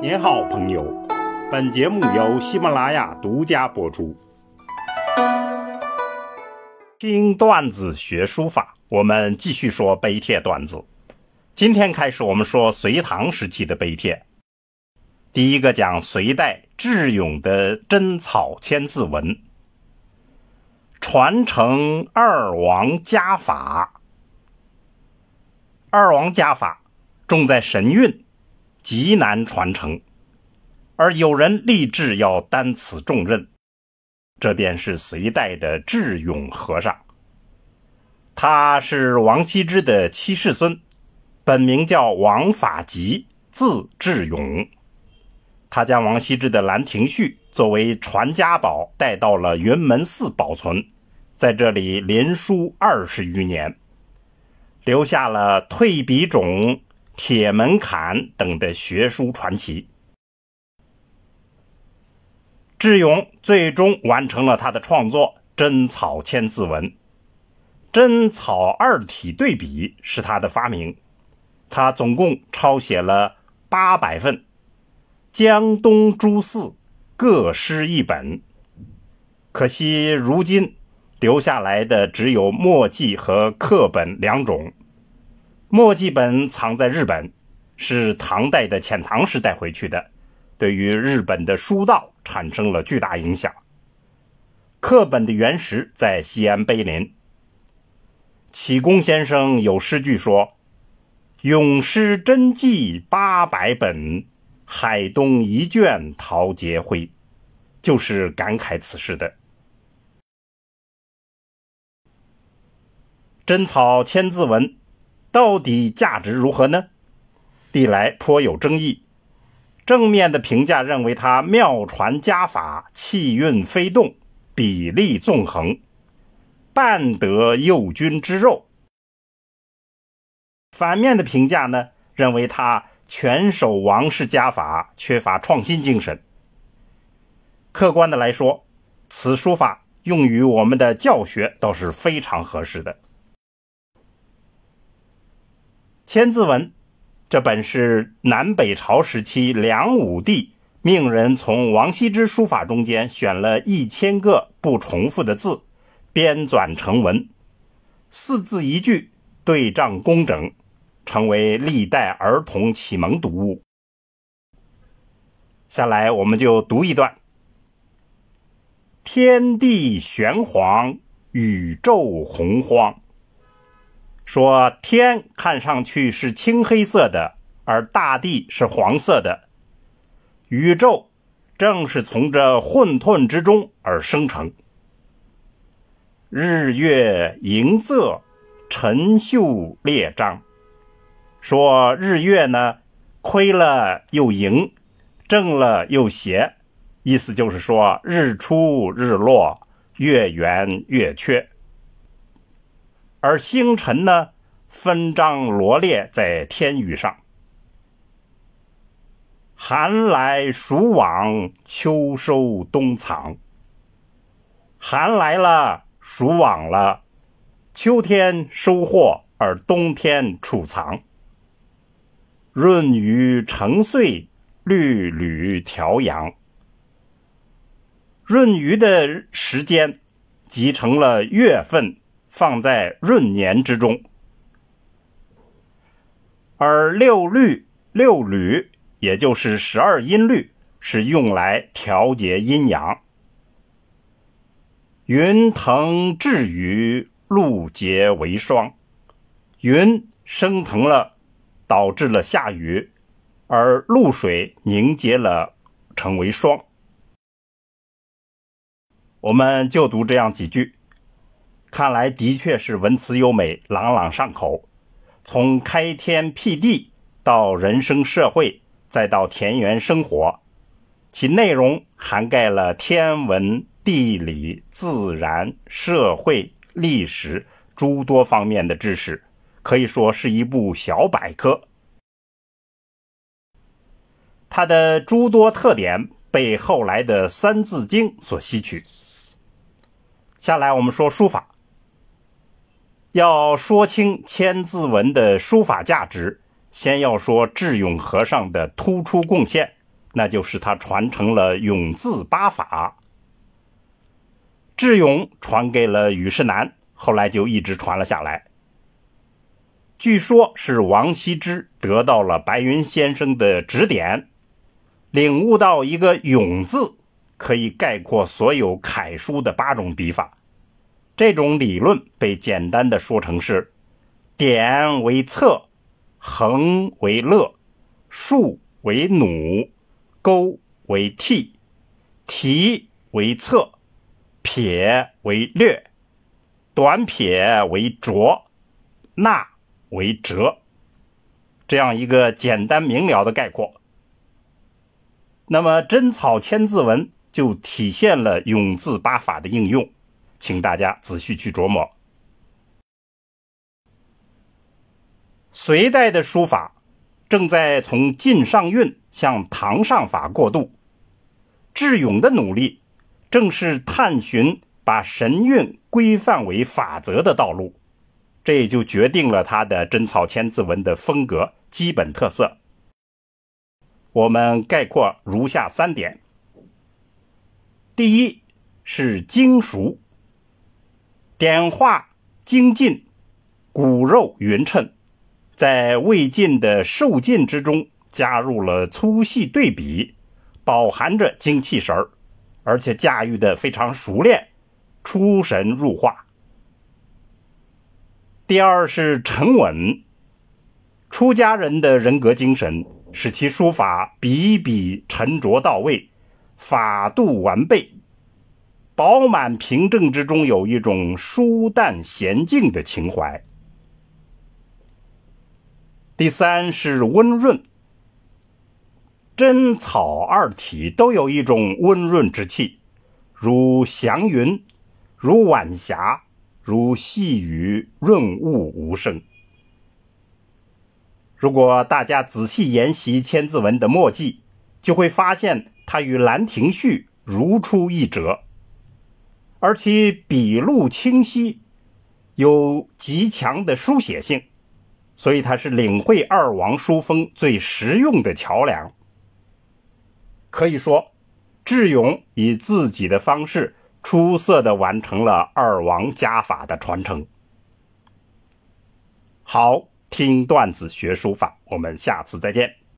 您好，朋友。本节目由喜马拉雅独家播出。听段子学书法，我们继续说碑帖段子。今天开始，我们说隋唐时期的碑帖。第一个讲隋代智勇的真草千字文，传承二王家法。二王家法重在神韵。极难传承，而有人立志要担此重任，这便是隋代的智勇和尚。他是王羲之的七世孙，本名叫王法吉，字智勇。他将王羲之的《兰亭序》作为传家宝带到了云门寺保存，在这里临书二十余年，留下了退笔种。铁门槛等的学书传奇，智勇最终完成了他的创作《真草千字文》。真草二体对比是他的发明，他总共抄写了八百份，江东诸寺各施一本。可惜如今留下来的只有墨迹和刻本两种。墨迹本藏在日本，是唐代的遣唐时带回去的，对于日本的书道产生了巨大影响。刻本的原石在西安碑林。启功先生有诗句说：“咏诗真迹八百本，海东一卷陶杰辉”，就是感慨此事的。真草千字文。到底价值如何呢？历来颇有争议。正面的评价认为它妙传家法，气韵飞动，比例纵横，半得右军之肉。反面的评价呢，认为它全守王氏家法，缺乏创新精神。客观的来说，此书法用于我们的教学倒是非常合适的。千字文，这本是南北朝时期梁武帝命人从王羲之书法中间选了一千个不重复的字，编纂成文，四字一句，对仗工整，成为历代儿童启蒙读物。下来我们就读一段：天地玄黄，宇宙洪荒。说天看上去是青黑色的，而大地是黄色的。宇宙正是从这混沌之中而生成。日月盈仄，辰宿列张。说日月呢，亏了又盈，正了又斜，意思就是说日出日落，月圆月缺。而星辰呢，分章罗列在天宇上。寒来暑往，秋收冬藏。寒来了，暑往了，秋天收获，而冬天储藏。闰余成岁，律吕调阳。闰余的时间集成了月份。放在闰年之中，而六律、六吕，也就是十二音律，是用来调节阴阳。云腾致雨，露结为霜。云升腾了，导致了下雨，而露水凝结了，成为霜。我们就读这样几句。看来的确是文辞优美、朗朗上口。从开天辟地到人生社会，再到田园生活，其内容涵盖了天文、地理、自然、社会、历史诸多方面的知识，可以说是一部小百科。它的诸多特点被后来的《三字经》所吸取。下来我们说书法。要说清千字文的书法价值，先要说智勇和尚的突出贡献，那就是他传承了永字八法。智勇传给了虞世南，后来就一直传了下来。据说，是王羲之得到了白云先生的指点，领悟到一个“永”字可以概括所有楷书的八种笔法。这种理论被简单的说成是：点为策，横为勒，竖为弩，钩为替，提为策，撇为略，短撇为斫，捺。为折，这样一个简单明了的概括。那么真草千字文就体现了永字八法的应用，请大家仔细去琢磨。隋代的书法正在从晋上韵向唐上法过渡，智勇的努力正是探寻把神韵规范为法则的道路。这也就决定了他的真草千字文的风格基本特色。我们概括如下三点：第一是精熟，点画精进，骨肉匀称，在魏晋的瘦劲之中加入了粗细对比，饱含着精气神儿，而且驾驭的非常熟练，出神入化。第二是沉稳，出家人的人格精神使其书法笔笔沉着到位，法度完备，饱满平正之中有一种舒淡娴静的情怀。第三是温润，真草二体都有一种温润之气，如祥云，如晚霞。如细雨润物无声。如果大家仔细研习《千字文》的墨迹，就会发现它与《兰亭序》如出一辙，而其笔路清晰，有极强的书写性，所以它是领会二王书风最实用的桥梁。可以说，智勇以自己的方式。出色的完成了二王家法的传承。好，听段子学书法，我们下次再见。